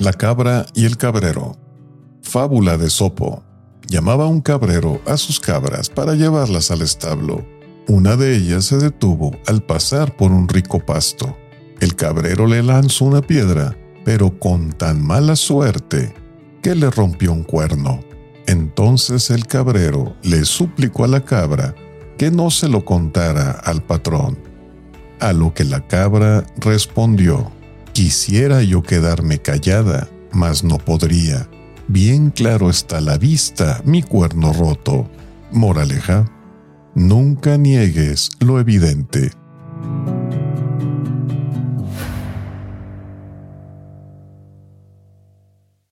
La cabra y el cabrero. Fábula de Sopo. Llamaba un cabrero a sus cabras para llevarlas al establo. Una de ellas se detuvo al pasar por un rico pasto. El cabrero le lanzó una piedra, pero con tan mala suerte que le rompió un cuerno. Entonces el cabrero le suplicó a la cabra que no se lo contara al patrón. A lo que la cabra respondió, Quisiera yo quedarme callada, mas no podría. Bien claro está a la vista mi cuerno roto. Moraleja, nunca niegues lo evidente.